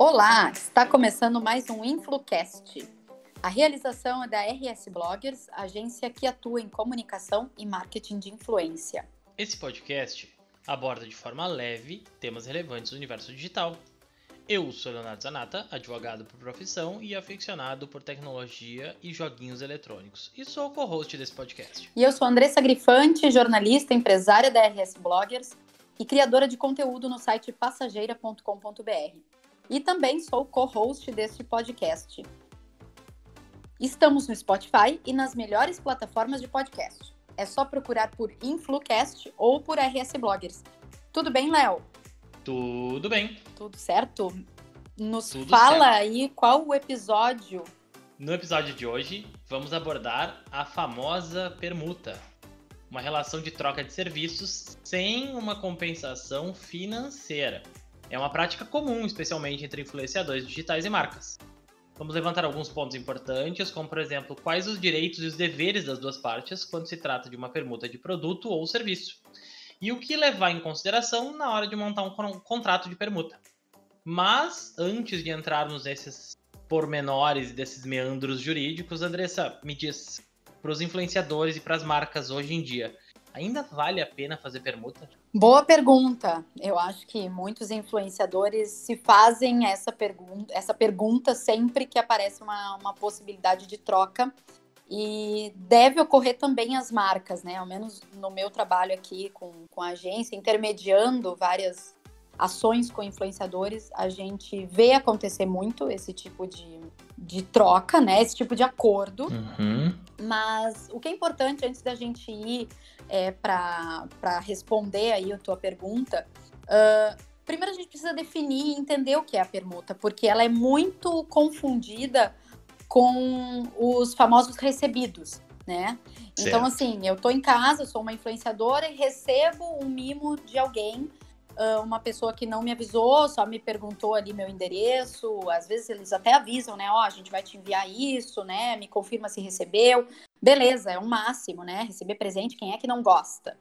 Olá, está começando mais um InfluCast. A realização é da RS Bloggers, agência que atua em comunicação e marketing de influência. Esse podcast aborda de forma leve temas relevantes do universo digital. Eu sou Leonardo Zanata, advogado por profissão e aficionado por tecnologia e joguinhos eletrônicos, e sou o co-host desse podcast. E eu sou Andressa Grifante, jornalista, empresária da RS Bloggers e criadora de conteúdo no site passageira.com.br. E também sou co-host deste podcast. Estamos no Spotify e nas melhores plataformas de podcast. É só procurar por InfluCast ou por RS Bloggers. Tudo bem, Léo? Tudo bem. Tudo certo? Nos Tudo fala certo. aí qual o episódio. No episódio de hoje, vamos abordar a famosa permuta, uma relação de troca de serviços sem uma compensação financeira. É uma prática comum, especialmente entre influenciadores digitais e marcas. Vamos levantar alguns pontos importantes, como por exemplo, quais os direitos e os deveres das duas partes quando se trata de uma permuta de produto ou serviço, e o que levar em consideração na hora de montar um con- contrato de permuta. Mas, antes de entrarmos nesses pormenores desses meandros jurídicos, Andressa, me diz, para os influenciadores e para as marcas hoje em dia, ainda vale a pena fazer permuta? Boa pergunta. Eu acho que muitos influenciadores se fazem essa pergunta, essa pergunta sempre que aparece uma, uma possibilidade de troca. E deve ocorrer também as marcas, né? Ao menos no meu trabalho aqui com, com a agência, intermediando várias ações com influenciadores, a gente vê acontecer muito esse tipo de, de troca, né? Esse tipo de acordo. Uhum. Mas o que é importante antes da gente ir é, para responder aí a tua pergunta, ah, primeiro a gente precisa definir e entender o que é a permuta, porque ela é muito confundida com os famosos recebidos, né? Então, Certo. assim, eu tô em casa, sou uma influenciadora e recebo um mimo de alguém, ah, uma pessoa que não me avisou, só me perguntou ali meu endereço. Às vezes eles até avisam, né? Ó, a gente vai te enviar isso, né? Me confirma se recebeu. Beleza, é o máximo, né? Receber presente, quem é que não gosta?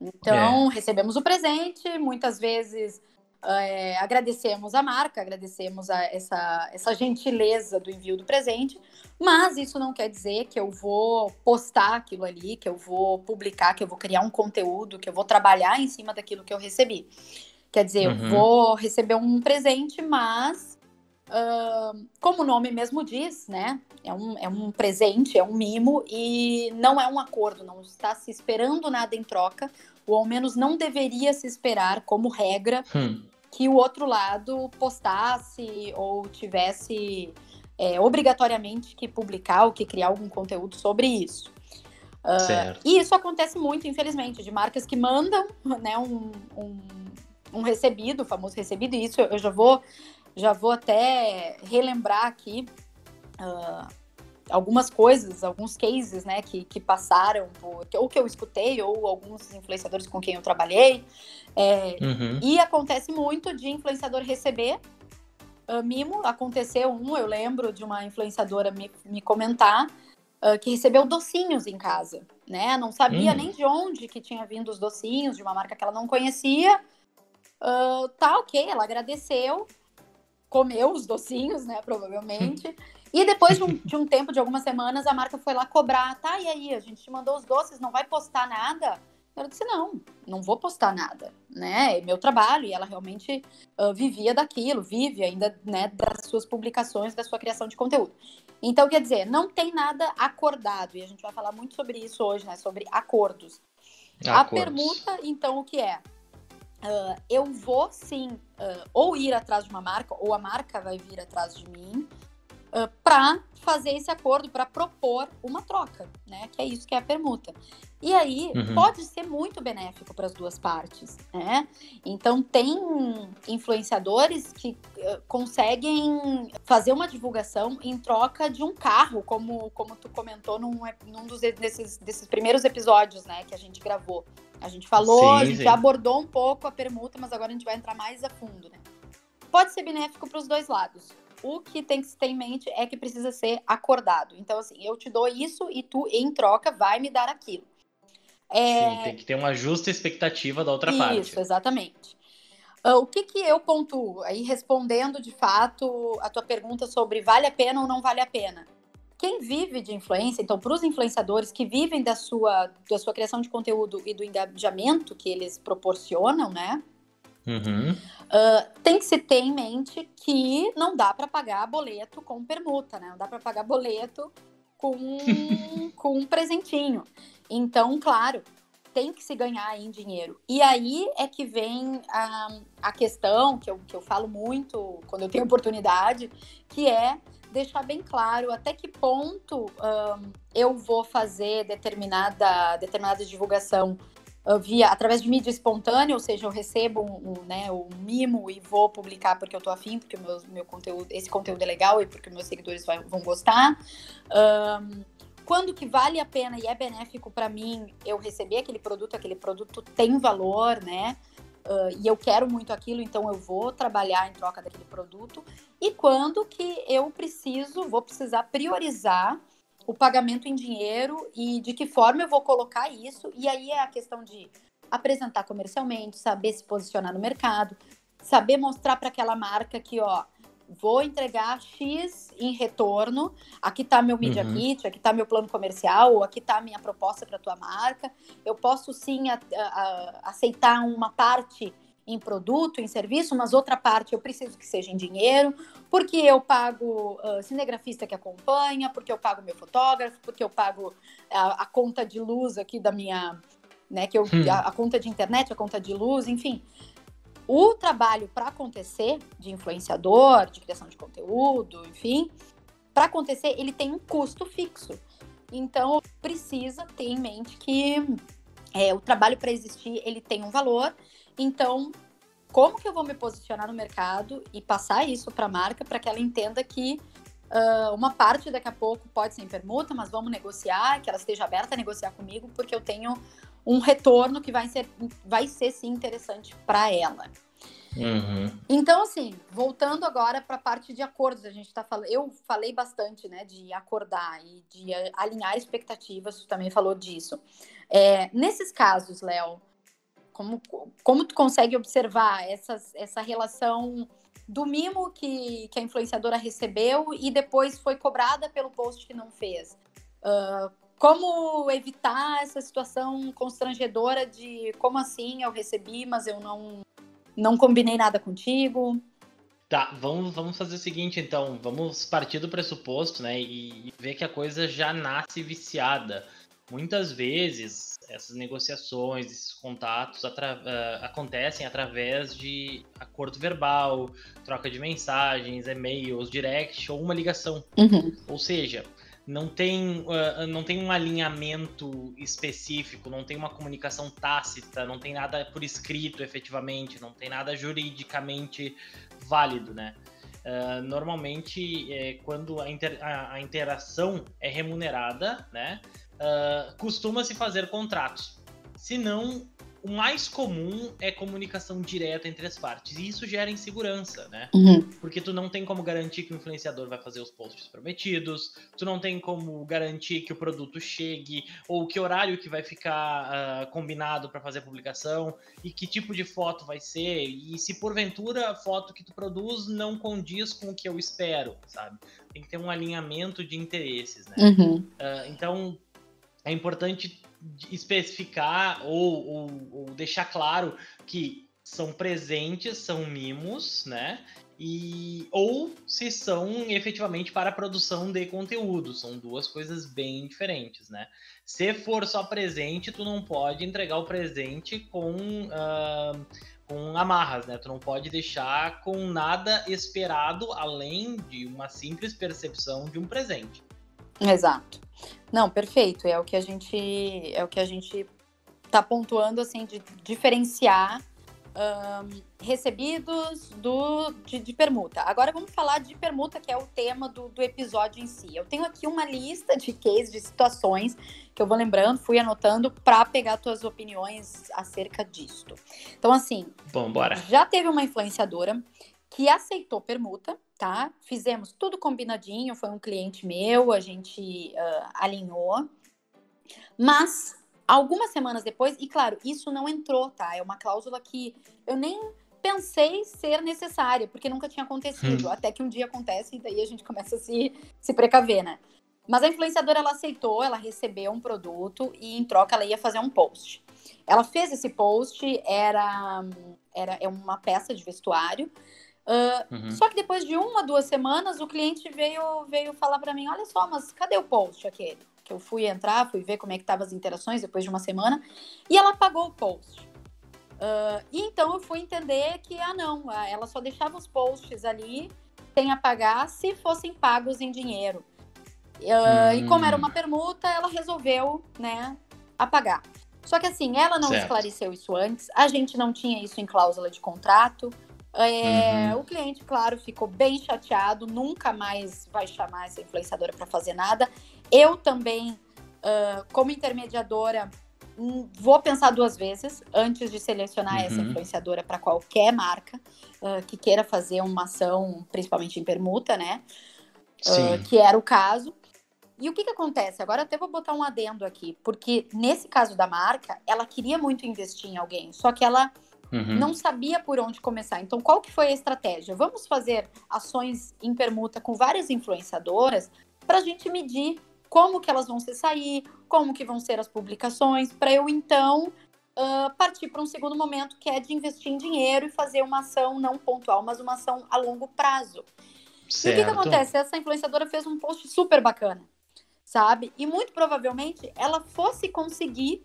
Então, recebemos o presente, muitas vezes é, agradecemos a marca, agradecemos a essa, essa gentileza do envio do presente, mas isso não quer dizer que eu vou postar aquilo ali, que eu vou publicar, que eu vou criar um conteúdo, que eu vou trabalhar em cima daquilo que eu recebi. Quer dizer, Uhum. eu vou receber um presente, mas ah, como o nome mesmo diz, né? É um, é um presente, é um mimo e não é um acordo, não está se esperando nada em troca, ou ao menos não deveria se esperar como regra Hum, que o outro lado postasse ou tivesse é, obrigatoriamente que publicar ou que criar algum conteúdo sobre isso. certo. E isso acontece muito, infelizmente, de marcas que mandam né, um, um, um recebido, o famoso recebido, e isso eu já vou, já vou até relembrar aqui ah, algumas coisas, alguns cases né, que, que passaram, por, ou que eu escutei, ou alguns influenciadores com quem eu trabalhei. É, Uhum. e acontece muito de influenciador receber ah, mimo. Aconteceu um, eu lembro de uma influenciadora me, me comentar ah, que recebeu docinhos em casa, né? Não sabia Hum. nem de onde que tinha vindo os docinhos, de uma marca que ela não conhecia. Ah, tá, ok, ela agradeceu, comeu os docinhos, né? Provavelmente. E depois de um, de um tempo, de algumas semanas, a marca foi lá cobrar. Tá, e aí? A gente te mandou os doces, não vai postar nada? Eu disse, não, não vou postar nada, né? É meu trabalho, e ela realmente ah, vivia daquilo, vive ainda, né, das suas publicações, da sua criação de conteúdo. Então, quer dizer, não tem nada acordado, e a gente vai falar muito sobre isso hoje, né? Sobre acordos. A Acordos. permuta, então, o que é? Ah, eu vou sim ah, ou ir atrás de uma marca, ou a marca vai vir atrás de mim para fazer esse acordo, para propor uma troca, né? Que é isso que é a permuta. E aí Uhum. pode ser muito benéfico para as duas partes, né? Então tem influenciadores que eh, conseguem fazer uma divulgação em troca de um carro, como, como tu comentou num, num dos, desses, desses primeiros episódios, né? Que a gente gravou. A gente falou, a Sim, gente sim. já abordou um pouco a permuta, mas agora a gente vai entrar mais a fundo, né? Pode ser benéfico para os dois lados. O que tem que se ter em mente é que precisa ser acordado. Então, assim, eu te dou isso e tu, em troca, vai me dar aquilo. É, Sim, tem que ter uma justa expectativa da outra isso, parte. exatamente. Uh, o que, que eu pontuo? Aí respondendo de fato a tua pergunta sobre vale a pena ou não vale a pena. Quem vive de influência, então, para os influenciadores que vivem da sua, da sua criação de conteúdo e do engajamento que eles proporcionam, né? Uhum. Uh, tem que se ter em mente que não dá para pagar boleto com permuta, né? Não dá para pagar boleto com, com um presentinho. Então, claro, tem que se ganhar em dinheiro. E aí é que vem a, a questão que eu, que eu falo muito quando eu tenho oportunidade, que é deixar bem claro até que ponto um, eu vou fazer determinada, determinada divulgação via através de mídia espontânea, ou seja, eu recebo um, um, né, um mimo e vou publicar porque eu tô afim, porque meu, meu conteúdo, esse conteúdo é legal e porque meus seguidores vai, vão gostar. Um, quando que vale a pena e é benéfico para mim eu receber aquele produto, aquele produto tem valor, né? Uh, e eu quero muito aquilo, então eu vou trabalhar em troca daquele produto. E quando que eu preciso, vou precisar priorizar o pagamento em dinheiro e de que forma eu vou colocar isso. E aí é a questão de apresentar comercialmente, saber se posicionar no mercado, saber mostrar para aquela marca que, ó, vou entregar X em retorno. Aqui está meu Media uhum. Kit, aqui está meu plano comercial, ou aqui está a minha proposta para tua marca. Eu posso sim a, a, a aceitar uma parte em produto, em serviço, mas outra parte eu preciso que seja em dinheiro, porque eu pago uh, cinegrafista que acompanha, porque eu pago meu fotógrafo, porque eu pago a, a conta de luz aqui da minha, né, que eu, hum. a, a, conta de internet, a conta de luz, enfim. O trabalho para acontecer de influenciador, de criação de conteúdo, enfim, para acontecer, ele tem um custo fixo. Então, precisa ter em mente que é, o trabalho para existir, ele tem um valor. Então, como que eu vou me posicionar no mercado e passar isso para a marca para que ela entenda que uh, uma parte daqui a pouco pode ser em permuta, mas vamos negociar, que ela esteja aberta a negociar comigo, porque eu tenho um retorno que vai ser, vai ser sim interessante para ela. Uhum. Então, assim, voltando agora para a parte de acordos, a gente está falando. Eu falei bastante, né, de acordar e de alinhar expectativas, tu também falou disso. É, nesses casos, Léo, como, como tu consegue observar essas, essa relação do mimo que, que a influenciadora recebeu e depois foi cobrada pelo post que não fez? Uh, como evitar essa situação constrangedora de como assim eu recebi, mas eu não, não combinei nada contigo? Tá, vamos, vamos fazer o seguinte então, vamos partir do pressuposto, né, e, e ver que a coisa já nasce viciada. Muitas vezes essas negociações, esses contatos atra uh, acontecem através de acordo verbal, troca de mensagens, e-mails, direct ou uma ligação. Uhum. Ou seja, não tem, uh, não tem um alinhamento específico, não tem uma comunicação tácita, não tem nada por escrito efetivamente, não tem nada juridicamente válido, né? Uh, normalmente, é, quando a, inter, a, a, interação é remunerada, né, uh, costuma-se fazer contratos. Se não, o mais comum é comunicação direta entre as partes. E isso gera insegurança, né? Uhum. Porque tu não tem como garantir que o influenciador vai fazer os posts prometidos, tu não tem como garantir que o produto chegue, ou que horário que vai ficar uh, combinado para fazer a publicação, e que tipo de foto vai ser, e se porventura a foto que tu produz não condiz com o que eu espero, sabe? Tem que ter um alinhamento de interesses, né? Uhum. Uh, então, é importante especificar ou, ou, ou, deixar claro que são presentes, são mimos, né? E, ou se são efetivamente para a produção de conteúdo. São duas coisas bem diferentes, né? Se for só presente, tu não pode entregar o presente com, uh, com amarras, né? Tu não pode deixar com nada esperado além de uma simples percepção de um presente. Exato. Não, perfeito. É o que a gente é o que a gente está pontuando assim de diferenciar um, recebidos do, de, de, permuta. Agora vamos falar de permuta, que é o tema do, do episódio em si. Eu tenho aqui uma lista de cases, de situações que eu vou lembrando, fui anotando para pegar tuas opiniões acerca disto. Então, assim, Bom, bora. já teve uma influenciadora que aceitou permuta, tá? Fizemos tudo combinadinho, foi um cliente meu, a gente uh, alinhou. Mas algumas semanas depois, e claro, isso não entrou, tá? É uma cláusula que eu nem pensei ser necessária, porque nunca tinha acontecido. Hum. Até que um dia acontece e daí a gente começa a se, se precaver, né? Mas a influenciadora, ela aceitou, ela recebeu um produto e em troca ela ia fazer um post. Ela fez esse post, era, era é uma peça de vestuário. Uh, uhum. Só que depois de uma, duas semanas, o cliente veio, veio falar para mim, olha só, mas cadê o post aquele? Que eu fui entrar, fui ver como é que estavam as interações depois de uma semana. E ela apagou o post. Uh, e então eu fui entender que, ah não, ela só deixava os posts ali sem apagar se fossem pagos em dinheiro. Uh, hum. E como era uma permuta, ela resolveu, né, apagar. Só que assim, ela não certo. esclareceu isso antes, a gente não tinha isso em cláusula de contrato. É, uhum. O cliente, claro, ficou bem chateado, nunca mais vai chamar essa influenciadora para fazer nada. Eu também, uh, como intermediadora, hum, vou pensar duas vezes antes de selecionar uhum. essa influenciadora para qualquer marca uh, que queira fazer uma ação, principalmente em permuta, né? Uh, que era o caso. E o que, que acontece? Agora até vou botar um adendo aqui, porque nesse caso da marca, ela queria muito investir em alguém, só que ela uhum. não sabia por onde começar. Então, qual que foi a estratégia? Vamos fazer ações em permuta com várias influenciadoras para a gente medir como que elas vão se sair, como que vão ser as publicações, para eu então uh, partir para um segundo momento que é de investir em dinheiro e fazer uma ação não pontual, mas uma ação a longo prazo. Certo. E o que, que acontece? Essa influenciadora fez um post super bacana sabe? E muito provavelmente ela fosse conseguir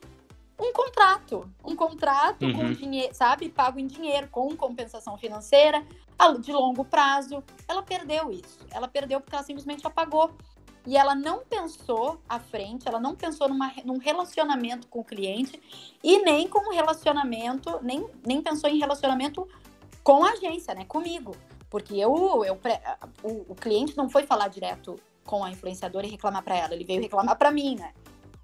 um contrato, um contrato uhum. com dinheiro, sabe, pago em dinheiro, com compensação financeira, de longo prazo. Ela perdeu isso. Ela perdeu porque ela simplesmente apagou. E ela não pensou à frente, ela não pensou numa, num relacionamento com o cliente e nem com um relacionamento, nem, nem pensou em relacionamento com a agência, né? Comigo. Porque eu, eu o, o cliente não foi falar direto com a influenciadora e reclamar para ela. Ele veio reclamar para mim, né?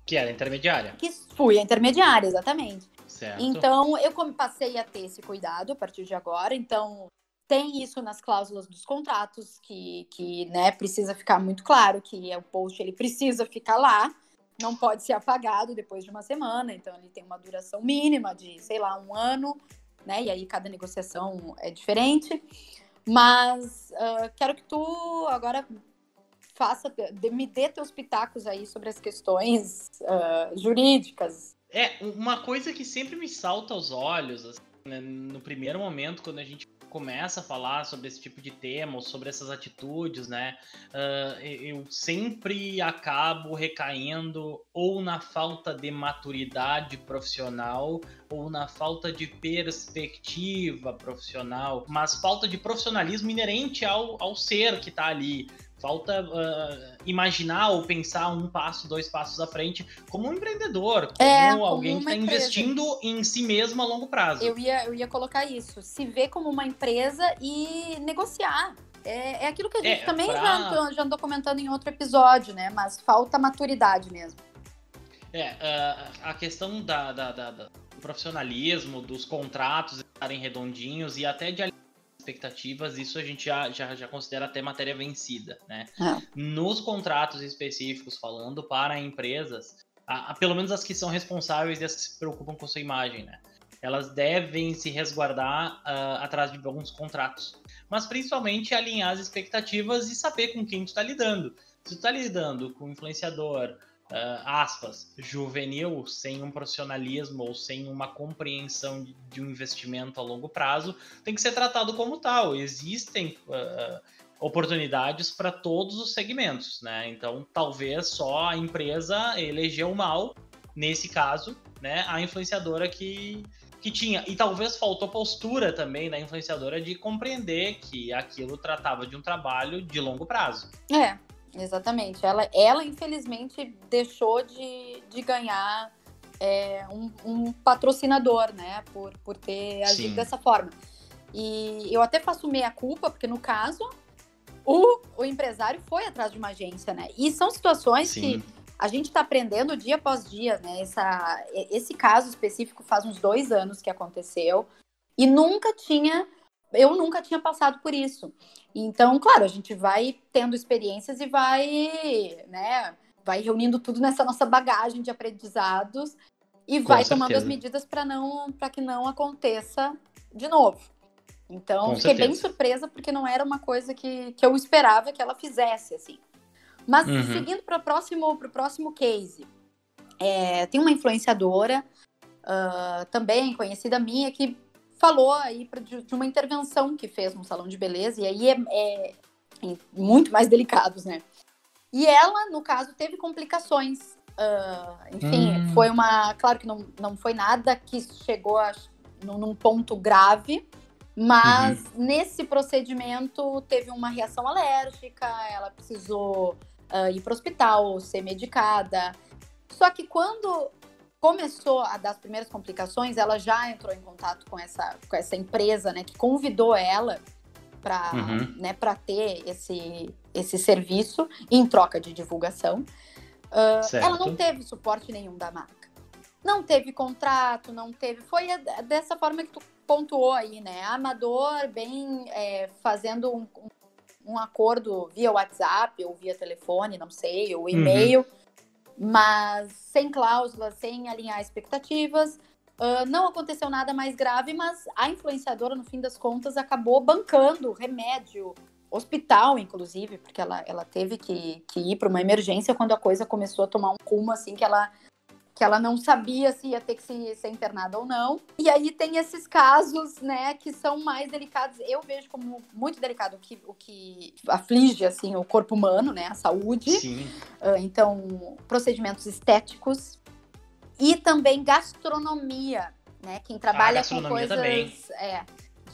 Que era intermediária. Que fui a intermediária, exatamente. Certo. Então, eu passei a ter esse cuidado a partir de agora. Então, tem isso nas cláusulas dos contratos, que, que né, precisa ficar muito claro que o post ele precisa ficar lá, não pode ser apagado depois de uma semana. Então, ele tem uma duração mínima de, sei lá, um ano, né? E aí cada negociação é diferente. Mas uh, quero que tu agora faça, me dê teus pitacos aí sobre as questões uh, jurídicas. É, uma coisa que sempre me salta aos olhos, assim, né, no primeiro momento, quando a gente começa a falar sobre esse tipo de tema, ou sobre essas atitudes, né? Uh, eu sempre acabo recaindo ou na falta de maturidade profissional ou na falta de perspectiva profissional, mas falta de profissionalismo inerente ao, ao ser que está ali. Falta uh, imaginar ou pensar um passo, dois passos à frente como um empreendedor, como, é, como alguém que está investindo em si mesmo a longo prazo. Eu ia, eu ia colocar isso. Se ver como uma empresa e negociar. É, é aquilo que a gente é, também pra... já, já andou comentando em outro episódio, né? Mas falta maturidade mesmo. É, uh, a questão da, da, da, do profissionalismo, dos contratos estarem redondinhos e até de expectativas, isso a gente já, já, já considera até matéria vencida, né? É. Nos contratos específicos, falando para empresas, a, a, pelo menos as que são responsáveis e as que se preocupam com sua imagem, né? Elas devem se resguardar uh, atrás de alguns contratos. Mas principalmente alinhar as expectativas e saber com quem tu está lidando. Se tu está lidando com um influenciador, uh, aspas, juvenil, sem um profissionalismo ou sem uma compreensão de um investimento a longo prazo, tem que ser tratado como tal. Existem uh, oportunidades para todos os segmentos, né? Então, talvez só a empresa elegeu mal, nesse caso, né, a influenciadora que, que tinha. E talvez faltou postura também da influenciadora de compreender que aquilo tratava de um trabalho de longo prazo. É, Exatamente. Ela, ela infelizmente, deixou de, de ganhar é, um, um, patrocinador, né? Por, por ter agido Sim. dessa forma. E eu até faço meia-culpa, porque no caso, o, o empresário foi atrás de uma agência, né? E são situações Sim. que a gente está aprendendo dia após dia, né? Essa, esse caso específico faz uns dois anos que aconteceu e nunca tinha eu nunca tinha passado por isso. Então, claro, a gente vai tendo experiências e vai, né, vai reunindo tudo nessa nossa bagagem de aprendizados e Com vai certeza. tomando as medidas para não para que não aconteça de novo. Então, Com fiquei certeza. bem surpresa porque não era uma coisa que, que eu esperava que ela fizesse, assim. Mas Uhum. seguindo para o próximo, pro próximo case, é, tem uma influenciadora, ah, também conhecida minha, que falou aí pra- de, de uma intervenção que fez no salão de beleza, e aí é, é em- muito mais delicados, né? E ela, no caso, teve complicações. ah, enfim, Hum. foi uma. Claro que não, não foi nada que chegou a, num, num ponto grave, mas nesse procedimento teve uma reação alérgica, ela precisou ah, ir para o hospital, ser medicada. Só que quando começou a dar as primeiras complicações, ela já entrou em contato com essa, com essa empresa, né, que convidou ela para Uhum. né, ter esse, esse serviço em troca de divulgação. Certo. ela não teve suporte nenhum da marca. Não teve contrato, não teve. Foi dessa forma que tu pontuou aí, né? Amador, bem é, fazendo um, um- um acordo via WhatsApp ou via telefone, não sei, ou e-mail, mas sem cláusulas, sem alinhar expectativas. Ah, não aconteceu nada mais grave, mas a influenciadora, no fim das contas, acabou bancando remédio, hospital, inclusive, porque ela, ela teve que, que ir para uma emergência quando a coisa começou a tomar um rumo assim que ela que ela não sabia se ia ter que se, ser internada ou não. E aí tem esses casos, né, que são mais delicados. Eu vejo como muito delicado o que, o que aflige, assim, o corpo humano, né, a saúde. Sim. Ah, então, procedimentos estéticos e também gastronomia, né? Quem trabalha com gastronomia coisas também. é,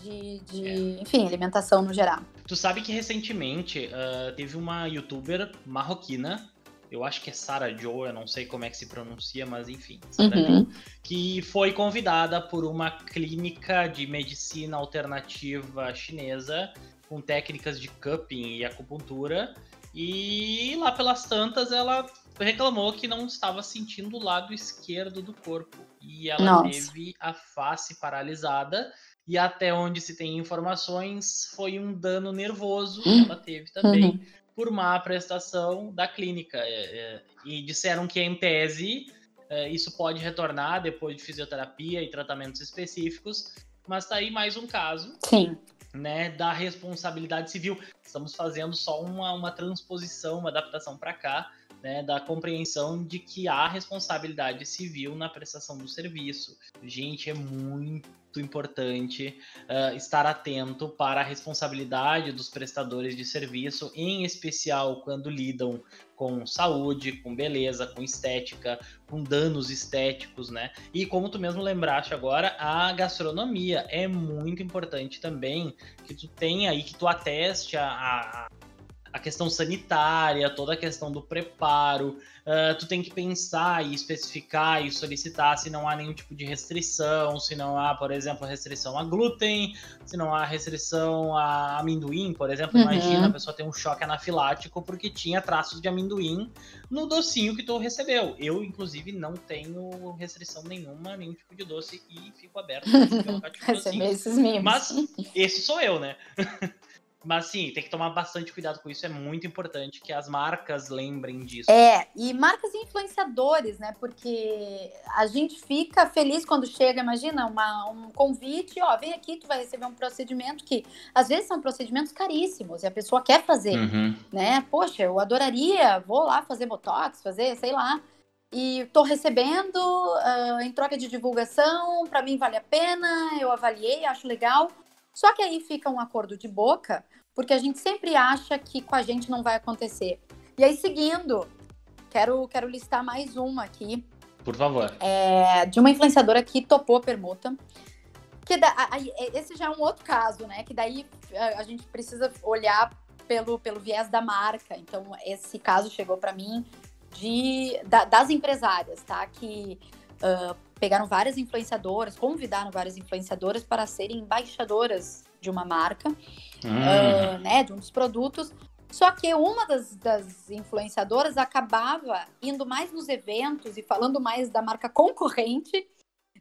de, de enfim, alimentação no geral. Tu sabe que recentemente ah, teve uma youtuber marroquina, eu acho que é Sarah Joe, eu não sei como é que se pronuncia, mas enfim, Sarah Uhum. Joe, que foi convidada por uma clínica de medicina alternativa chinesa com técnicas de cupping e acupuntura. E lá pelas tantas ela reclamou que não estava sentindo o lado esquerdo do corpo. E ela Nossa. teve a face paralisada. E até onde se tem informações, foi um dano nervoso que ela teve também Uhum. Por má prestação da clínica. É, é, e disseram que, em tese, é, isso pode retornar depois de fisioterapia e tratamentos específicos. Mas tá aí mais um caso Sim, né, da responsabilidade civil. Estamos fazendo só uma, uma transposição, uma adaptação para cá, né, da compreensão de que há responsabilidade civil na prestação do serviço. Gente, é muito importante ah, estar atento para a responsabilidade dos prestadores de serviço, em especial quando lidam com saúde, com beleza, com estética, com danos estéticos, né? E como tu mesmo lembraste agora, a gastronomia é muito importante também que tu tenha aí, que tu ateste a, a, a questão sanitária, toda a questão do preparo. Ah, tu tem que pensar e especificar e solicitar se não há nenhum tipo de restrição, se não há, por exemplo, restrição a glúten, se não há restrição a amendoim, por exemplo. Uhum. Imagina a pessoa ter um choque anafilático porque tinha traços de amendoim no docinho que tu recebeu. Eu, inclusive, não tenho restrição nenhuma, nenhum tipo de doce e fico aberto colocar tipo docinho. Mas esse sou eu, né? Mas sim, tem que tomar bastante cuidado com isso. É muito importante que as marcas lembrem disso. É, e marcas e influenciadores, né? Porque a gente fica feliz quando chega, imagina, uma, um convite, ó, vem aqui, tu vai receber um procedimento que às vezes são procedimentos caríssimos e a pessoa quer fazer, Uhum. né? Poxa, eu adoraria, vou lá fazer botox, fazer, sei lá. E tô recebendo ah, em troca de divulgação, para mim vale a pena, eu avaliei, acho legal. Só que aí fica um acordo de boca, porque a gente sempre acha que com a gente não vai acontecer. E aí, seguindo, quero, quero listar mais uma aqui, Por favor. é, de uma influenciadora que topou a permuta. Que da- a- é, esse já é um outro caso, né? Que daí a, a gente precisa olhar pelo, pelo viés da marca. Então, esse caso chegou para mim de, da- das empresárias, tá? Que ah, pegaram várias influenciadoras, convidaram várias influenciadoras para serem embaixadoras de uma marca Hum. ah, né, de um dos produtos. Só que uma das, das influenciadoras acabava indo mais nos eventos e falando mais da marca concorrente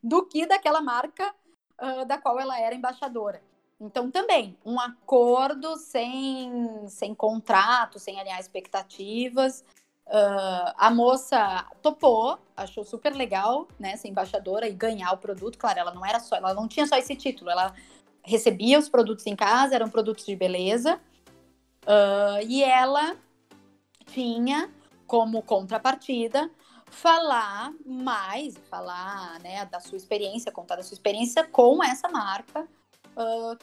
do que daquela marca ah, da qual ela era embaixadora. Então, também, um acordo sem, sem contrato, sem alinhar expectativas. Ah, a moça topou, achou super legal, né, ser embaixadora e ganhar o produto. Claro, ela não era só, ela não tinha só esse título, ela recebia os produtos em casa, eram produtos de beleza, uh, e ela tinha como contrapartida falar mais, falar né, da sua experiência, contar da sua experiência com essa marca, uh,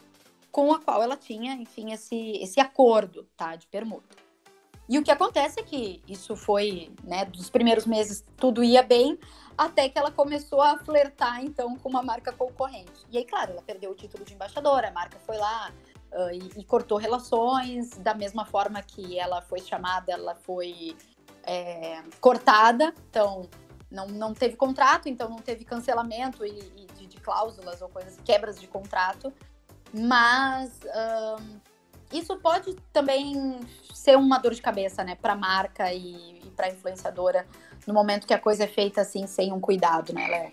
com a qual ela tinha, enfim, esse, esse acordo tá, de permuta. E o que acontece é que isso foi, né, dos primeiros meses tudo ia bem, até que ela começou a flertar, então, com uma marca concorrente. E aí, claro, ela perdeu o título de embaixadora, a marca foi lá uh, e, e, cortou relações, da mesma forma que ela foi chamada, ela foi é, cortada, então não, não teve contrato, então não teve cancelamento e, e de, de, cláusulas ou coisas, quebras de contrato, mas isso pode também ser uma dor de cabeça, né, para marca e, e para influenciadora no momento que a coisa é feita assim sem um cuidado, né, Léo?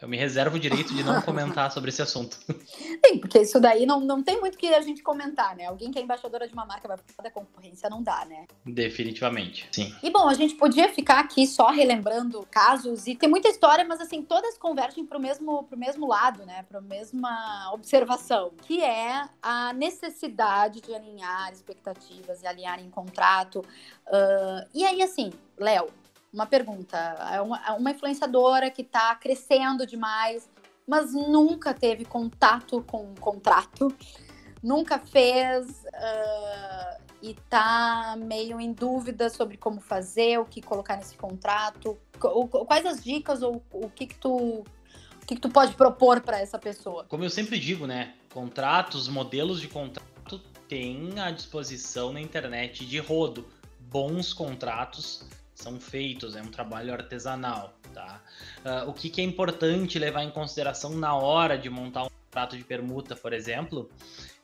Eu me reservo o direito de não comentar sobre esse assunto. Sim, porque isso daí não, não tem muito que a gente comentar, né? Alguém que é embaixadora de uma marca vai falar da concorrência, não dá, né? Definitivamente, sim. E bom, a gente podia ficar aqui só relembrando casos, e tem muita história, mas assim, todas convergem para o mesmo, pro mesmo lado, né? Para a mesma observação, que é a necessidade de alinhar expectativas e alinhar em contrato. Uh, e aí, assim, Léo, uma pergunta. É uma, é uma influenciadora que está crescendo demais, mas nunca teve contato com um contrato, nunca fez uh, e está meio em dúvida sobre como fazer, o que colocar nesse contrato. Quais as dicas ou o que, que tu o que, que tu pode propor para essa pessoa? Como eu sempre digo, né? Contratos, modelos de contrato tem à disposição na internet de rodo. Bons contratos são feitos, é um trabalho artesanal, tá? Uh, o que, que, é importante levar em consideração na hora de montar um contrato de permuta, por exemplo,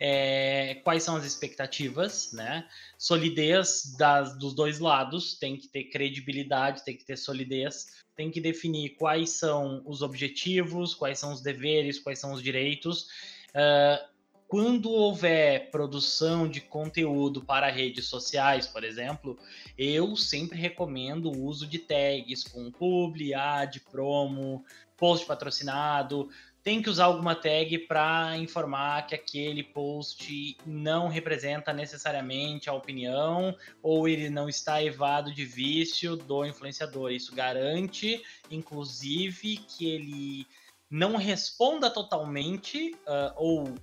é quais são as expectativas, né? Solidez das, dos dois lados, tem que ter credibilidade, tem que ter solidez, tem que definir quais são os objetivos, quais são os deveres, quais são os direitos. Uh, quando houver produção de conteúdo para redes sociais, por exemplo, eu sempre recomendo o uso de tags com publi, ad, promo, post patrocinado. Tem que usar alguma tag para informar que aquele post não representa necessariamente a opinião ou ele não está evado de vício do influenciador. Isso garante, inclusive, que ele não responda totalmente uh, ou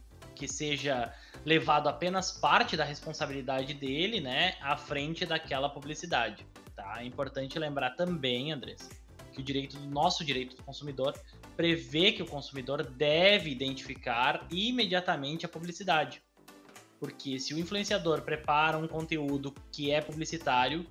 que seja levado apenas parte da responsabilidade dele, né, à frente daquela publicidade. Tá? É importante lembrar também, Andrés, que o direito do nosso direito do consumidor prevê que o consumidor deve identificar imediatamente a publicidade. Porque se o influenciador prepara um conteúdo que é publicitário,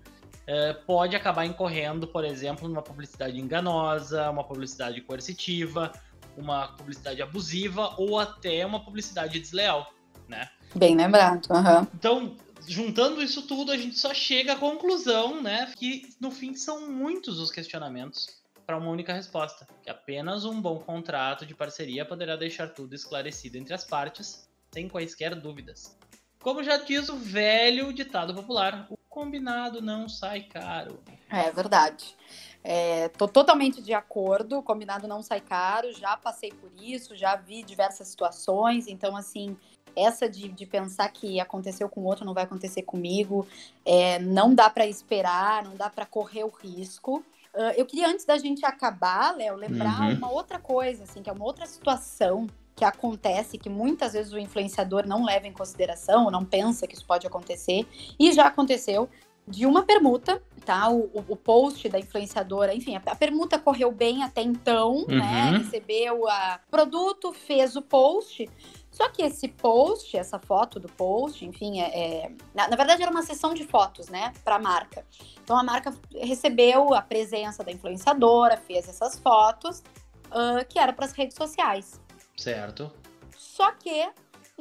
eh, pode acabar incorrendo, por exemplo, numa publicidade enganosa, uma publicidade coercitiva, uma publicidade abusiva ou até uma publicidade desleal, né? Bem lembrado. Uhum. Então, juntando isso tudo, a gente só chega à conclusão, né, que no fim são muitos os questionamentos para uma única resposta, que apenas um bom contrato de parceria poderá deixar tudo esclarecido entre as partes, sem quaisquer dúvidas. Como já diz o velho ditado popular, o combinado não sai caro. É verdade. É, tô totalmente de acordo, combinado não sai caro, já passei por isso, já vi diversas situações, então assim, essa de, de pensar que aconteceu com outro não vai acontecer comigo, é, não dá para esperar, não dá para correr o risco. Uh, eu queria, antes da gente acabar, Léo, lembrar uhum. uma outra coisa, assim, que é uma outra situação que acontece, que muitas vezes o influenciador não leva em consideração, não pensa que isso pode acontecer, e já aconteceu, de uma permuta, tá? O, o, post da influenciadora, enfim, a, a, permuta correu bem até então, né? uhum. né? Recebeu o produto, fez o post. Só que esse post, essa foto do post, enfim, é, é na, na, verdade era uma sessão de fotos, né, para a marca. Então a marca recebeu a presença da influenciadora, fez essas fotos, uh, que era para as redes sociais. Certo. Só que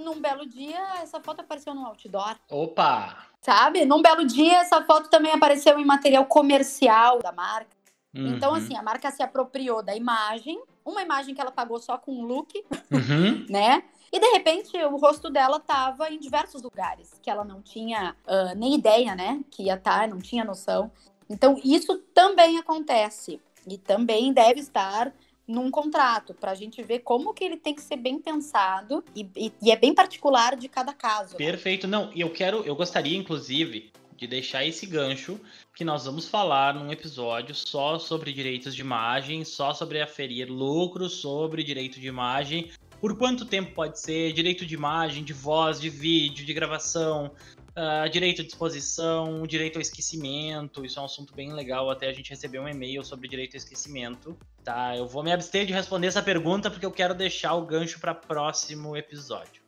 num belo dia essa foto apareceu no outdoor. Opa! Sabe? Num belo dia, essa foto também apareceu em material comercial da marca. Então, uhum. Então, assim, a marca se apropriou da imagem, uma imagem que ela pagou só com um look, uhum. né? E de repente o rosto dela estava em diversos lugares que ela não tinha uh, nem ideia, né? Que ia estar, tá, não tinha noção. Então, isso também acontece e também deve estar num contrato, para a gente ver como que ele tem que ser bem pensado e, e, e é bem particular de cada caso. Né? Perfeito, não, e eu quero, eu gostaria, inclusive, de deixar esse gancho que nós vamos falar num episódio só sobre direitos de imagem, só sobre aferir lucros sobre direito de imagem, por quanto tempo pode ser, direito de imagem, de voz, de vídeo, de gravação, uh, direito de exposição, direito ao esquecimento. Isso é um assunto bem legal. Até a gente recebeu um e-mail sobre direito ao esquecimento. Tá, eu vou me abster de responder essa pergunta porque eu quero deixar o gancho para próximo episódio.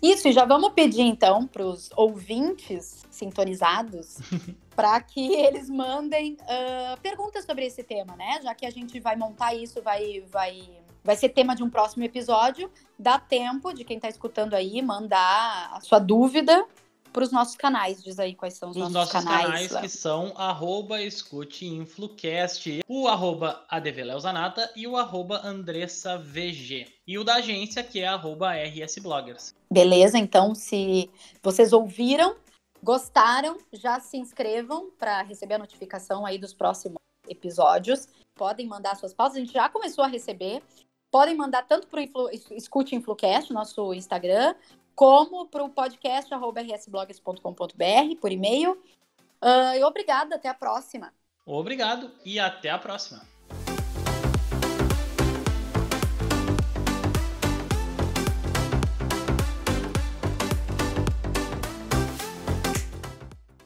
Isso, e já vamos pedir então para os ouvintes sintonizados para que eles mandem uh, perguntas sobre esse tema, né? Já que a gente vai montar isso, vai, vai, vai ser tema de um próximo episódio. Dá tempo de quem está escutando aí mandar a sua dúvida para os nossos canais. Diz aí quais são os, os nossos, nossos canais. canais que são arroba escuteinflucast, o arroba advleuzanata e o arroba andressavg. E o da agência que é arroba rsbloggers. Beleza, então se vocês ouviram, gostaram, já se inscrevam para receber a notificação aí dos próximos episódios. Podem mandar suas pausas, a gente já começou a receber. Podem mandar tanto para o Influ, Escute Influcast, nosso Instagram, como para o podcast rsblogs.com.br por e-mail. Uh, e obrigada, até a próxima. Obrigado e até a próxima.